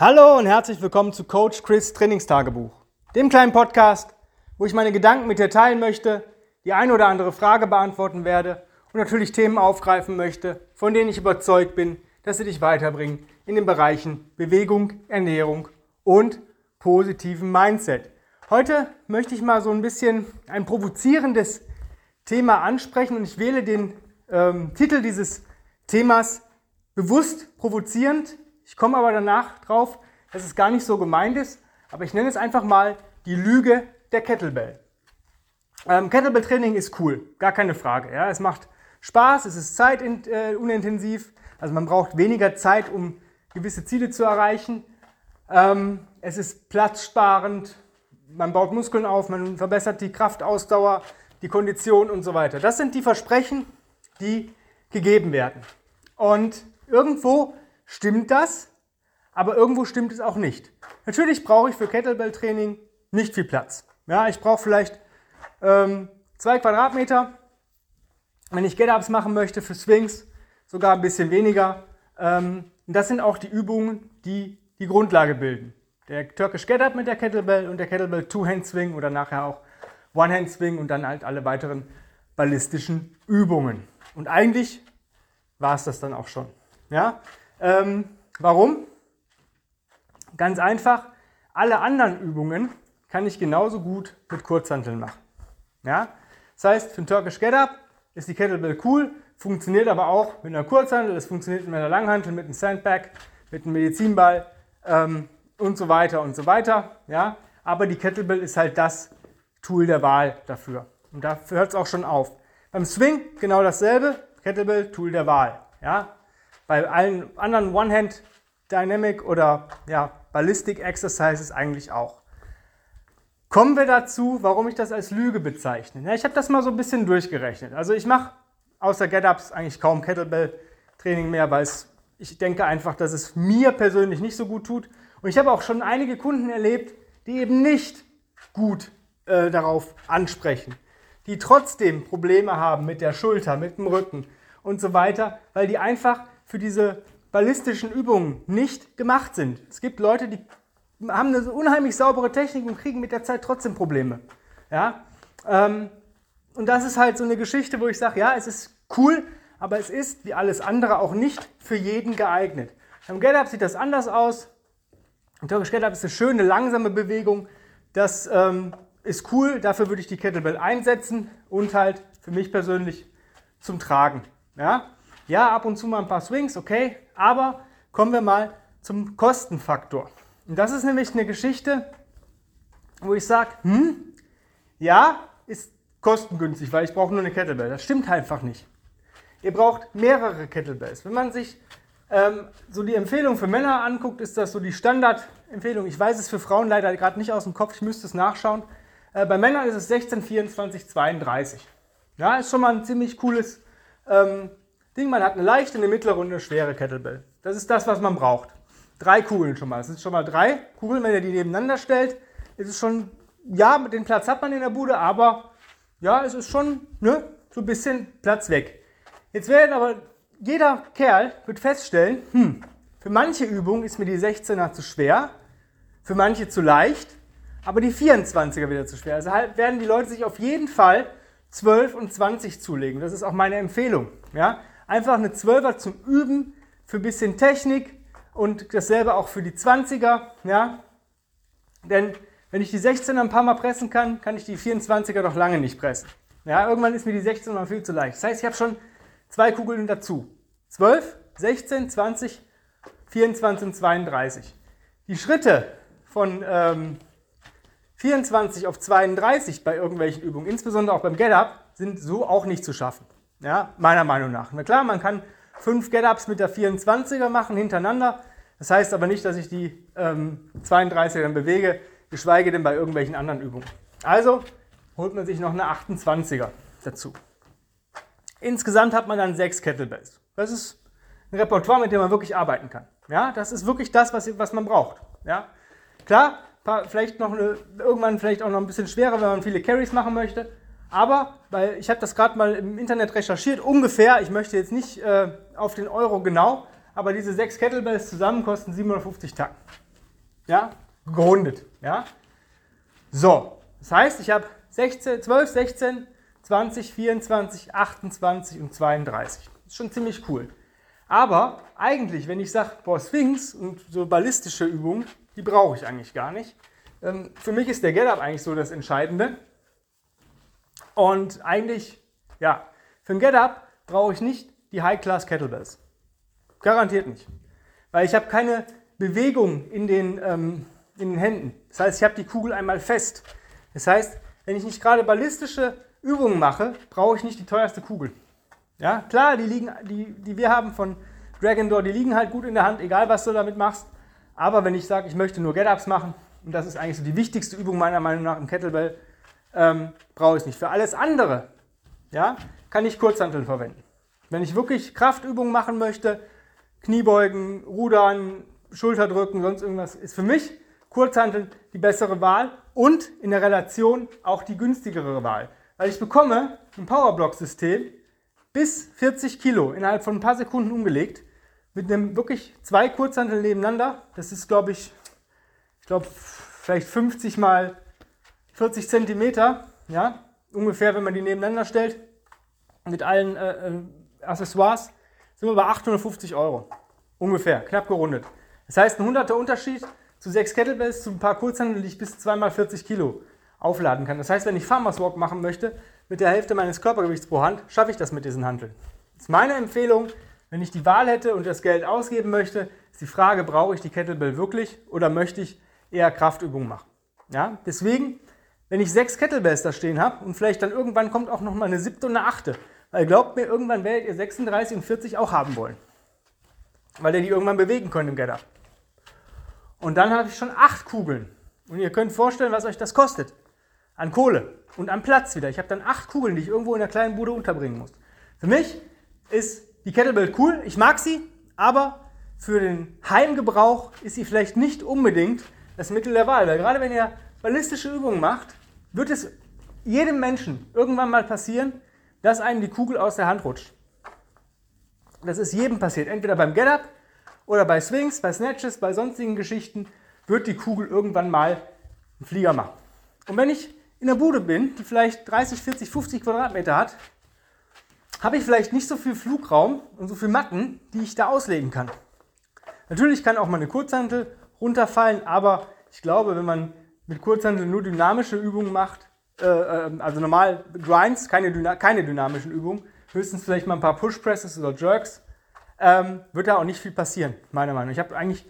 Hallo und herzlich willkommen zu Coach Chris Trainingstagebuch, dem kleinen Podcast, wo ich meine Gedanken mit dir teilen möchte, die eine oder andere Frage beantworten werde und natürlich Themen aufgreifen möchte, von denen ich überzeugt bin, dass sie dich weiterbringen in den Bereichen Bewegung, Ernährung und positiven Mindset. Heute möchte ich mal so ein bisschen ein provozierendes Thema ansprechen und ich wähle den ähm, Titel dieses Themas bewusst provozierend. Ich komme aber danach drauf, dass es gar nicht so gemeint ist, aber ich nenne es einfach mal die Lüge der Kettlebell. Ähm, Kettlebell-Training ist cool, gar keine Frage. Ja? Es macht Spaß, es ist zeitunintensiv, also man braucht weniger Zeit, um gewisse Ziele zu erreichen. Ähm, es ist platzsparend, man baut Muskeln auf, man verbessert die Kraftausdauer, die Kondition und so weiter. Das sind die Versprechen, die gegeben werden. Und irgendwo stimmt das, aber irgendwo stimmt es auch nicht. Natürlich brauche ich für Kettlebell-Training nicht viel Platz. Ja, ich brauche vielleicht ähm, zwei Quadratmeter. Wenn ich Get-Ups machen möchte für Swings, sogar ein bisschen weniger. Ähm, das sind auch die Übungen, die die Grundlage bilden. Der Turkish Get-Up mit der Kettlebell und der Kettlebell Two-Hand-Swing oder nachher auch One-Hand-Swing und dann halt alle weiteren ballistischen Übungen. Und eigentlich war es das dann auch schon. Ja? Ähm, warum? Ganz einfach, alle anderen Übungen kann ich genauso gut mit Kurzhanteln machen. Ja? Das heißt, für ein Turkish Get-Up ist die Kettlebell cool, funktioniert aber auch mit einer Kurzhantel, es funktioniert mit einer Langhantel, mit einem Sandbag, mit einem Medizinball ähm, und so weiter und so weiter. Ja? Aber die Kettlebell ist halt das Tool der Wahl dafür. Und da hört es auch schon auf. Beim Swing genau dasselbe, Kettlebell, Tool der Wahl. Ja? Bei allen anderen One-Hand Dynamic oder ja, Ballistic Exercises eigentlich auch. Kommen wir dazu, warum ich das als Lüge bezeichne. Ja, ich habe das mal so ein bisschen durchgerechnet. Also ich mache außer Get-Ups eigentlich kaum Kettlebell-Training mehr, weil es, ich denke einfach, dass es mir persönlich nicht so gut tut. Und ich habe auch schon einige Kunden erlebt, die eben nicht gut äh, darauf ansprechen, die trotzdem Probleme haben mit der Schulter, mit dem Rücken und so weiter, weil die einfach für diese ballistischen Übungen nicht gemacht sind. Es gibt Leute, die haben eine unheimlich saubere Technik und kriegen mit der Zeit trotzdem Probleme. Ja? Ähm, und das ist halt so eine Geschichte, wo ich sage, ja, es ist cool, aber es ist wie alles andere auch nicht für jeden geeignet. Beim Get-Up sieht das anders aus. Ein Turkish Get-Up ist eine schöne, langsame Bewegung. Das ähm, ist cool, dafür würde ich die Kettlebell einsetzen und halt für mich persönlich zum Tragen. Ja? Ja, ab und zu mal ein paar Swings, okay, aber kommen wir mal zum Kostenfaktor. Und das ist nämlich eine Geschichte, wo ich sage, hm, ja, ist kostengünstig, weil ich brauche nur eine Kettlebell. Das stimmt einfach nicht. Ihr braucht mehrere Kettlebells. Wenn man sich ähm, so die Empfehlung für Männer anguckt, ist das so die Standardempfehlung. Ich weiß es für Frauen leider gerade nicht aus dem Kopf, ich müsste es nachschauen. Äh, bei Männern ist es 16, 24, 32. Ja, ist schon mal ein ziemlich cooles ähm, Ding. Man hat eine leichte, eine mittlere und eine schwere Kettlebell. Das ist das, was man braucht. Drei Kugeln schon mal. Das sind schon mal drei Kugeln, wenn ihr die nebeneinander stellt. Ist es schon, ja, den Platz hat man in der Bude, aber ja, es ist schon ne, so ein bisschen Platz weg. Jetzt werden aber jeder Kerl wird feststellen, hm, für manche Übungen ist mir die 16er zu schwer, für manche zu leicht aber die 24er wieder zu schwer. Also halt werden die Leute sich auf jeden Fall 12 und 20 zulegen. Das ist auch meine Empfehlung. Ja? Einfach eine 12er zum Üben für ein bisschen Technik und dasselbe auch für die 20er. Ja? Denn wenn ich die 16er ein paar Mal pressen kann, kann ich die 24er doch lange nicht pressen. Ja, irgendwann ist mir die 16er viel zu leicht. Das heißt, ich habe schon zwei Kugeln dazu. 12, 16, 20, 24 und 32. Die Schritte von ähm, 24 auf 32 bei irgendwelchen Übungen, insbesondere auch beim Get-Up, sind so auch nicht zu schaffen. Ja, meiner Meinung nach. Na klar, man kann fünf Get-Ups mit der 24er machen hintereinander. Das heißt aber nicht, dass ich die ähm, 32er dann bewege, geschweige denn bei irgendwelchen anderen Übungen. Also holt man sich noch eine 28er dazu. Insgesamt hat man dann sechs Kettlebells. Das ist ein Repertoire, mit dem man wirklich arbeiten kann. Ja, das ist wirklich das, was, was man braucht. Ja, klar, vielleicht noch eine, irgendwann vielleicht auch noch ein bisschen schwerer, wenn man viele Carries machen möchte. Aber, weil ich habe das gerade mal im Internet recherchiert, ungefähr, ich möchte jetzt nicht äh, auf den Euro genau, aber diese sechs Kettlebells zusammen kosten 750 Tacken. Ja, gerundet. Ja. So, das heißt, ich habe 16, 12, 16, 20, 24, 28 und 32. Das ist schon ziemlich cool. Aber eigentlich, wenn ich sage, boah, Sphinx und so ballistische Übungen, die brauche ich eigentlich gar nicht. Ähm, für mich ist der Get-Up eigentlich so das Entscheidende. Und eigentlich, ja, für ein Get-Up brauche ich nicht die High-Class Kettlebells. Garantiert nicht. Weil ich habe keine Bewegung in den, ähm, in den Händen. Das heißt, ich habe die Kugel einmal fest. Das heißt, wenn ich nicht gerade ballistische Übungen mache, brauche ich nicht die teuerste Kugel. Ja, klar, die, liegen, die, die wir haben von Dragon Door, die liegen halt gut in der Hand, egal was du damit machst. Aber wenn ich sage, ich möchte nur Get-Ups machen, und das ist eigentlich so die wichtigste Übung meiner Meinung nach im Kettlebell, ähm, brauche ich nicht. Für alles andere ja, kann ich Kurzhanteln verwenden. Wenn ich wirklich Kraftübungen machen möchte, Kniebeugen, Rudern, Schulterdrücken, sonst irgendwas, ist für mich Kurzhanteln die bessere Wahl und in der Relation auch die günstigere Wahl. Weil ich bekomme ein Powerblock-System bis 40 Kilo innerhalb von ein paar Sekunden umgelegt mit einem wirklich zwei Kurzhanteln nebeneinander. Das ist, glaube ich, ich glaube, vielleicht 50 mal 40 Zentimeter, ja, ungefähr, wenn man die nebeneinander stellt, mit allen äh, äh Accessoires, sind wir bei 850 Euro. Ungefähr, knapp gerundet. Das heißt, ein hunderter Unterschied zu sechs Kettlebells, zu ein paar Kurzhandeln, die ich bis zweimal 40 Kilo aufladen kann. Das heißt, wenn ich Farmers Walk machen möchte, mit der Hälfte meines Körpergewichts pro Hand, schaffe ich das mit diesen Handeln. Das ist meine Empfehlung, wenn ich die Wahl hätte und das Geld ausgeben möchte, ist die Frage, brauche ich die Kettlebell wirklich oder möchte ich eher Kraftübungen machen? Ja, deswegen wenn ich sechs Kettlebells da stehen habe und vielleicht dann irgendwann kommt auch noch mal eine siebte und eine achte. Weil glaubt mir, irgendwann werdet ihr 36 und 40 auch haben wollen. Weil ihr die irgendwann bewegen könnt im Getter. Und dann habe ich schon acht Kugeln. Und ihr könnt vorstellen, was euch das kostet. An Kohle und an Platz wieder. Ich habe dann acht Kugeln, die ich irgendwo in der kleinen Bude unterbringen muss. Für mich ist die Kettlebell cool. Ich mag sie, aber für den Heimgebrauch ist sie vielleicht nicht unbedingt das Mittel der Wahl. Weil gerade wenn ihr ballistische Übungen macht, wird es jedem Menschen irgendwann mal passieren, dass einem die Kugel aus der Hand rutscht. Das ist jedem passiert. Entweder beim Get-Up oder bei Swings, bei Snatches, bei sonstigen Geschichten wird die Kugel irgendwann mal einen Flieger machen. Und wenn ich in der Bude bin, die vielleicht 30, 40, 50 Quadratmeter hat, habe ich vielleicht nicht so viel Flugraum und so viel Matten, die ich da auslegen kann. Natürlich kann auch mal eine Kurzhantel runterfallen, aber ich glaube, wenn man mit Kurzhantel nur dynamische Übungen macht, äh, ähm, also normal Grinds, keine, keine dynamischen Übungen, höchstens vielleicht mal ein paar Push Presses oder Jerks, ähm, wird da auch nicht viel passieren, meiner Meinung nach. Ich habe eigentlich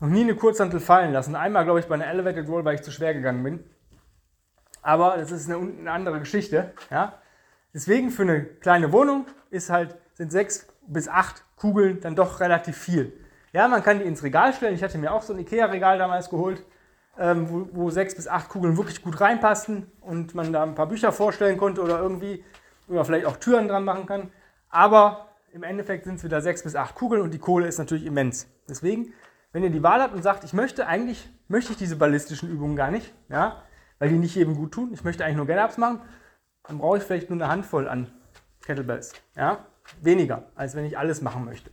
noch nie eine Kurzhantel fallen lassen. Einmal, glaube ich, bei einer Elevated Roll, weil ich zu schwer gegangen bin. Aber das ist eine, eine andere Geschichte. Ja? Deswegen für eine kleine Wohnung ist halt, sind sechs bis acht Kugeln dann doch relativ viel. Ja, man kann die ins Regal stellen. Ich hatte mir auch so ein Ikea-Regal damals geholt ähm, wo, wo, sechs bis acht Kugeln wirklich gut reinpassten und man da ein paar Bücher vorstellen konnte oder irgendwie oder vielleicht auch Türen dran machen kann. Aber im Endeffekt sind es wieder sechs bis acht Kugeln und die Kohle ist natürlich immens. Deswegen, wenn ihr die Wahl habt und sagt, ich möchte eigentlich, möchte ich diese ballistischen Übungen gar nicht, ja, weil die nicht jedem gut tun, ich möchte eigentlich nur Get-Ups machen, dann brauche ich vielleicht nur eine Handvoll an Kettlebells. Ja? Weniger, als wenn ich alles machen möchte.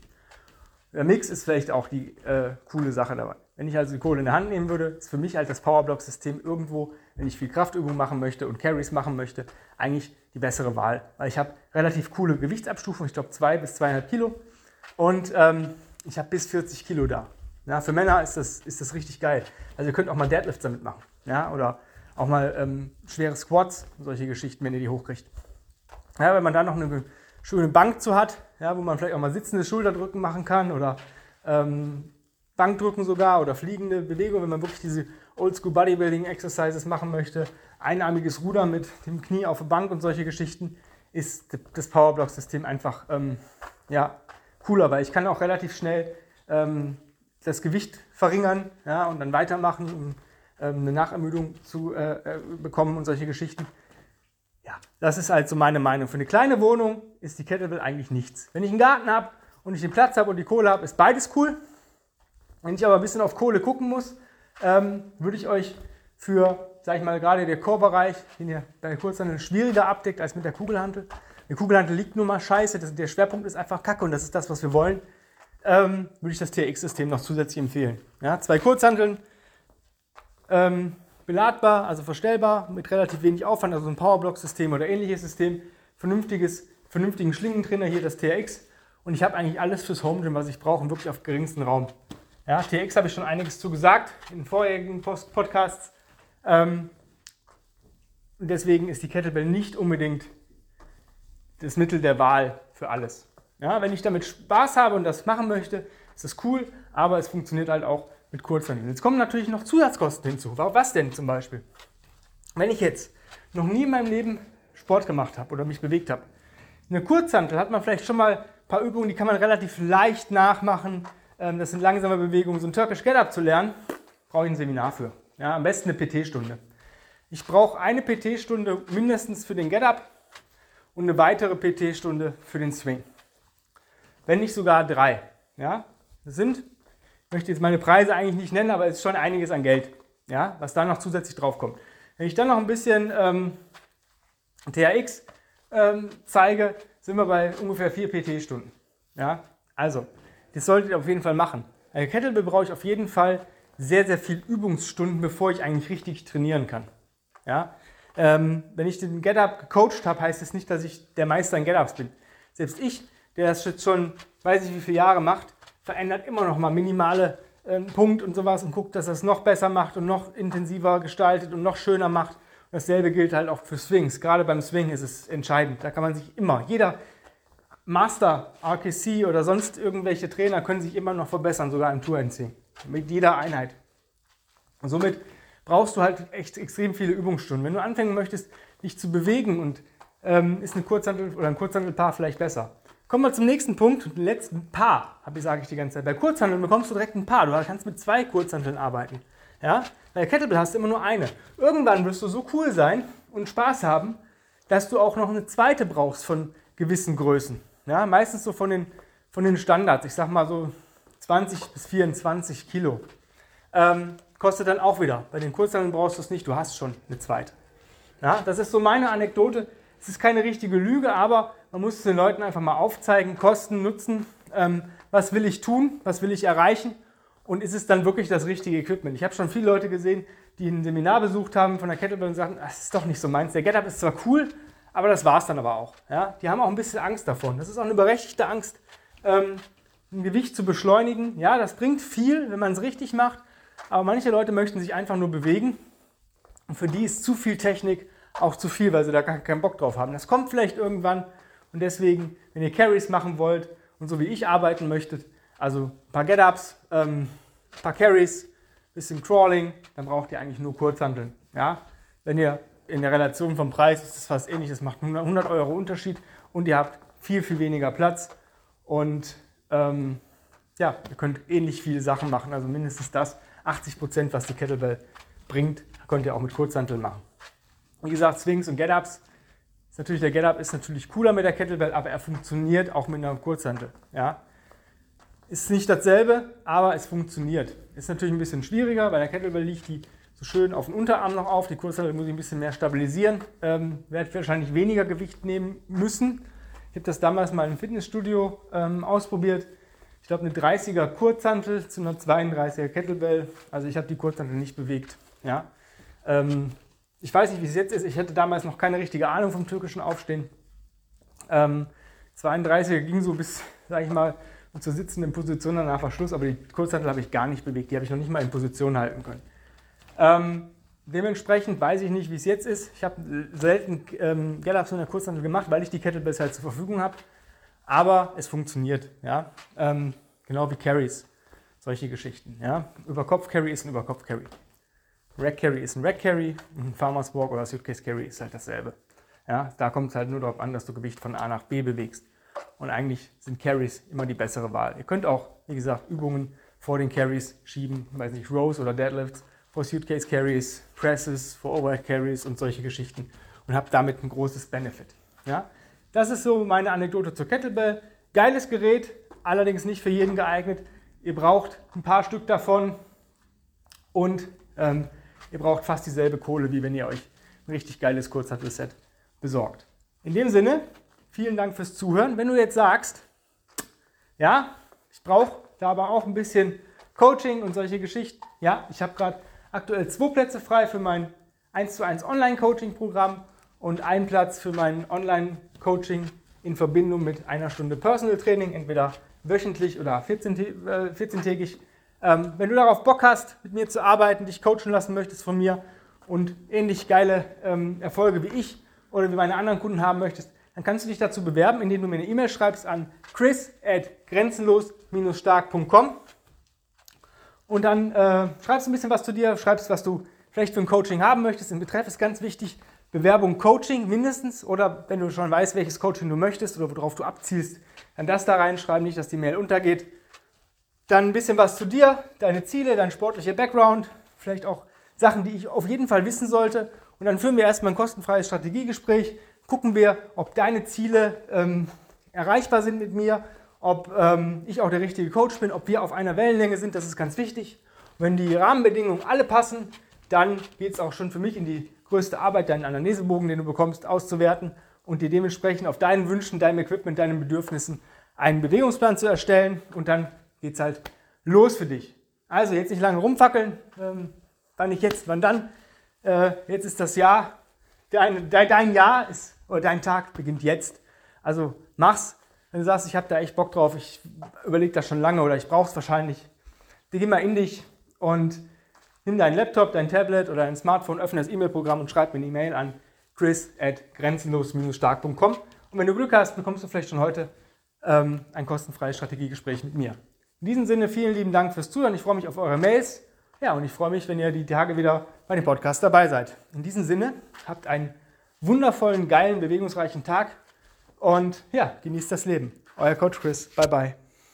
Der Mix ist vielleicht auch die äh, coole Sache dabei. Wenn ich also die Kohle in der Hand nehmen würde, ist für mich halt das Powerblock-System irgendwo, wenn ich viel Kraftübung machen möchte und Carries machen möchte, eigentlich die bessere Wahl. Weil ich habe relativ coole Gewichtsabstufung, ich glaube 2 bis 2,5 Kilo. Und ähm, ich habe bis 40 Kilo da. Ja, für Männer ist das, ist das richtig geil. Also ihr könnt auch mal Deadlifts damit machen. Ja, oder auch mal ähm, schwere Squats, solche Geschichten, wenn ihr die hochkriegt. Ja, wenn man da noch eine schöne Bank zu hat, ja, wo man vielleicht auch mal sitzende Schulterdrücken machen kann oder ähm, Bankdrücken sogar oder fliegende Bewegung, wenn man wirklich diese Oldschool Bodybuilding Exercises machen möchte. Einarmiges Ruder mit dem Knie auf der Bank und solche Geschichten ist das Powerblock-System einfach ähm, ja, cooler, weil ich kann auch relativ schnell ähm, das Gewicht verringern ja, und dann weitermachen, um ähm, eine Nachermüdung zu äh, äh, bekommen und solche Geschichten. Ja, das ist halt so meine Meinung. Für eine kleine Wohnung ist die Kettlebell eigentlich nichts. Wenn ich einen Garten habe und ich den Platz habe und die Kohle habe, ist beides cool. Wenn ich aber ein bisschen auf Kohle gucken muss, ähm, würde ich euch für, sag ich mal, gerade der Chorbereich, den ihr bei der Kurzhandel schwieriger abdeckt als mit der Kugelhantel. Die Kugelhantel liegt nur mal scheiße, das, der Schwerpunkt ist einfach kacke und das ist das, was wir wollen. ähm, würde ich das TRX-System noch zusätzlich empfehlen. Ja, zwei Kurzhanteln, ähm, beladbar, also verstellbar, mit relativ wenig Aufwand, also ein Powerblock-System oder ähnliches System, vernünftiges, vernünftigen Schlingentrainer hier, das TRX. Und ich habe eigentlich alles fürs Home Gym, was ich brauche, wirklich auf geringsten Raum. Ja, TRX habe ich schon einiges zu gesagt in vorherigen Post Podcasts. Ähm, deswegen ist die Kettlebell nicht unbedingt das Mittel der Wahl für alles. Ja, wenn ich damit Spaß habe und das machen möchte, ist das cool, aber es funktioniert halt auch mit Kurzhanteln. Jetzt kommen natürlich noch Zusatzkosten hinzu. Was denn zum Beispiel? Wenn ich jetzt noch nie in meinem Leben Sport gemacht habe oder mich bewegt habe, eine Kurzhantel hat man vielleicht schon mal ein paar Übungen, die kann man relativ leicht nachmachen. Ähm, das sind langsame Bewegungen. So ein Turkish Get-Up zu lernen, brauche ich ein Seminar für. Ja, am besten eine PT-Stunde. Ich brauche eine PT-Stunde mindestens für den Get-Up und eine weitere PT-Stunde für den Swing wenn nicht sogar drei. Ja? Das sind, ich möchte jetzt meine Preise eigentlich nicht nennen, aber es ist schon einiges an Geld, ja? was da noch zusätzlich drauf kommt. Wenn ich dann noch ein bisschen ähm, THX ähm, zeige, sind wir bei ungefähr vier PT-Stunden. Ja? Also, das solltet ihr auf jeden Fall machen. Bei Kettlebell brauche ich auf jeden Fall sehr, sehr viel Übungsstunden, bevor ich eigentlich richtig trainieren kann. Ja? Ähm, wenn ich den Get-Up gecoacht habe, heißt das nicht, dass ich der Meister in Get-Ups bin. Selbst ich der das jetzt schon, weiß ich wie viele Jahre macht, verändert immer noch mal minimale äh, Punkt und sowas und guckt, dass er es noch besser macht und noch intensiver gestaltet und noch schöner macht. Dasselbe gilt halt auch für Swings. Gerade beim Swing ist es entscheidend. Da kann man sich immer, jeder Master, RKC oder sonst irgendwelche Trainer können sich immer noch verbessern, sogar im Tour-NC. Mit jeder Einheit. Und somit brauchst du halt echt extrem viele Übungsstunden. Wenn du anfangen möchtest, dich zu bewegen und ähm, ist eine Kurzhandel oder ein Kurzhandelpaar vielleicht besser. Kommen wir zum nächsten Punkt, den letzten Paar, sage ich die ganze Zeit. Bei Kurzhandeln bekommst du direkt ein Paar. Du kannst mit zwei Kurzhandeln arbeiten. Ja? Bei Kettlebell hast du immer nur eine. Irgendwann wirst du so cool sein und Spaß haben, dass du auch noch eine zweite brauchst von gewissen Größen. Ja? Meistens so von den, von den Standards. Ich sag mal so 20 bis 24 Kilo. Ähm, kostet dann auch wieder. Bei den Kurzhandeln brauchst du es nicht, du hast schon eine zweite. Ja? Das ist so meine Anekdote. Es ist keine richtige Lüge, aber man muss es den Leuten einfach mal aufzeigen, Kosten, Nutzen, ähm, was will ich tun, was will ich erreichen und ist es dann wirklich das richtige Equipment. Ich habe schon viele Leute gesehen, die ein Seminar besucht haben von der Kettlebell und sagten, das ist doch nicht so meins. Der Getup ist zwar cool, aber das war es dann aber auch. Ja? Die haben auch ein bisschen Angst davon. Das ist auch eine berechtigte Angst, ähm, ein Gewicht zu beschleunigen. Ja, das bringt viel, wenn man es richtig macht, aber manche Leute möchten sich einfach nur bewegen und für die ist zu viel Technik auch zu viel, weil sie da gar keinen Bock drauf haben. Das kommt vielleicht irgendwann, und deswegen, wenn ihr Carries machen wollt und so wie ich arbeiten möchtet, also ein paar Get-Ups, ähm, ein paar Carries, bisschen Crawling, dann braucht ihr eigentlich nur Kurzhanteln. Ja? Wenn ihr in der Relation vom Preis ist es fast ähnlich, das macht 100 Euro Unterschied und ihr habt viel, viel weniger Platz und ähm, ja, ihr könnt ähnlich viele Sachen machen, also mindestens das, 80 Prozent, was die Kettlebell bringt, könnt ihr auch mit Kurzhanteln machen. Wie gesagt, Swings und Get-Ups ist natürlich, der Get-Up ist natürlich cooler mit der Kettlebell, aber er funktioniert auch mit einer Kurzhantel. Ja? Ist nicht dasselbe, aber es funktioniert. Ist natürlich ein bisschen schwieriger, bei der Kettlebell liegt die so schön auf den Unterarm noch auf. Die Kurzhantel muss ich ein bisschen mehr stabilisieren. Ähm, werde wahrscheinlich weniger Gewicht nehmen müssen. Ich habe das damals mal im Fitnessstudio ähm, ausprobiert. Ich glaube, eine 30er Kurzhantel zu einer 32er Kettlebell. Also ich habe die Kurzhantel nicht bewegt. Ja? Ähm, ich weiß nicht, wie es jetzt ist. Ich hatte damals noch keine richtige Ahnung vom türkischen Aufstehen. Ähm, 32er ging so bis, sag ich mal, zur sitzenden Position danach Verschluss, aber die Kurzhantel habe ich gar nicht bewegt. Die habe ich noch nicht mal in Position halten können. Ähm, dementsprechend weiß ich nicht, wie es jetzt ist. Ich habe selten ähm, Get-Ups in der Kurzhantel gemacht, weil ich die Kettlebells halt zur Verfügung habe. Aber es funktioniert, ja. Ähm, genau wie Carries, solche Geschichten, ja. Über Kopf Carry ist ein Über Kopf Carry. Rack Carry ist ein Rack Carry, ein Farmer's Walk oder Suitcase Carry ist halt dasselbe. Ja, da kommt es halt nur darauf an, dass du Gewicht von A nach B bewegst. Und eigentlich sind Carries immer die bessere Wahl. Ihr könnt auch, wie gesagt, Übungen vor den Carries schieben, weiß nicht, Rows oder Deadlifts, vor Suitcase Carries, Presses, vor Overhead Carries und solche Geschichten und habt damit ein großes Benefit. Ja? Das ist so meine Anekdote zur Kettlebell. Geiles Gerät, allerdings nicht für jeden geeignet. Ihr braucht ein paar Stück davon und ähm, Ihr braucht fast dieselbe Kohle, wie wenn ihr euch ein richtig geiles Kurzhantelset besorgt. In dem Sinne, vielen Dank fürs Zuhören. Wenn du jetzt sagst, ja, Ich brauche da aber auch ein bisschen Coaching und solche Geschichten. Ja, ich habe gerade aktuell zwei Plätze frei für mein 1 zu 1 Online-Coaching-Programm und einen Platz für mein Online-Coaching in Verbindung mit einer Stunde Personal Training, entweder wöchentlich oder 14-tägig. Ähm, wenn du darauf Bock hast, mit mir zu arbeiten, dich coachen lassen möchtest von mir und ähnlich geile ähm, Erfolge wie ich oder wie meine anderen Kunden haben möchtest, dann kannst du dich dazu bewerben, indem du mir eine E-Mail schreibst an chris at grenzenlos-stark.com und dann äh, schreibst du ein bisschen was zu dir, schreibst, was du vielleicht für ein Coaching haben möchtest. Im Betreff ist ganz wichtig, Bewerbung Coaching mindestens oder wenn du schon weißt, welches Coaching du möchtest oder worauf du abzielst, dann das da reinschreiben, nicht, dass die Mail untergeht. Dann ein bisschen was zu dir, deine Ziele, dein sportlicher Background, vielleicht auch Sachen, die ich auf jeden Fall wissen sollte. Und dann führen wir erstmal ein kostenfreies Strategiegespräch, gucken wir, ob deine Ziele ähm, erreichbar sind mit mir, ob ähm, ich auch der richtige Coach bin, ob wir auf einer Wellenlänge sind, das ist ganz wichtig. Wenn die Rahmenbedingungen alle passen, dann geht es auch schon für mich in die größte Arbeit, deinen Anamnesebogen, den du bekommst, auszuwerten und dir dementsprechend auf deinen Wünschen, deinem Equipment, deinen Bedürfnissen einen Bewegungsplan zu erstellen und dann geht es halt los für dich. Also jetzt nicht lange rumfackeln, ähm, wann nicht jetzt, wann dann. Äh, jetzt ist das Jahr, dein, dein Jahr ist, oder dein Tag beginnt jetzt. Also mach's. Wenn du sagst, ich habe da echt Bock drauf, ich überlege das schon lange oder ich brauche es wahrscheinlich, geh mal in dich und nimm deinen Laptop, dein Tablet oder dein Smartphone, öffne das E-Mail-Programm und schreib mir eine E-Mail an chris at grenzenlos-stark.com. Und wenn du Glück hast, bekommst du vielleicht schon heute ähm, ein kostenfreies Strategiegespräch mit mir. In diesem Sinne, vielen lieben Dank fürs Zuhören. Ich freue mich auf eure Mails. Ja, und ich freue mich, wenn ihr die Tage wieder bei dem Podcast dabei seid. In diesem Sinne, habt einen wundervollen, geilen, bewegungsreichen Tag und ja, genießt das Leben. Euer Coach Chris. Bye bye.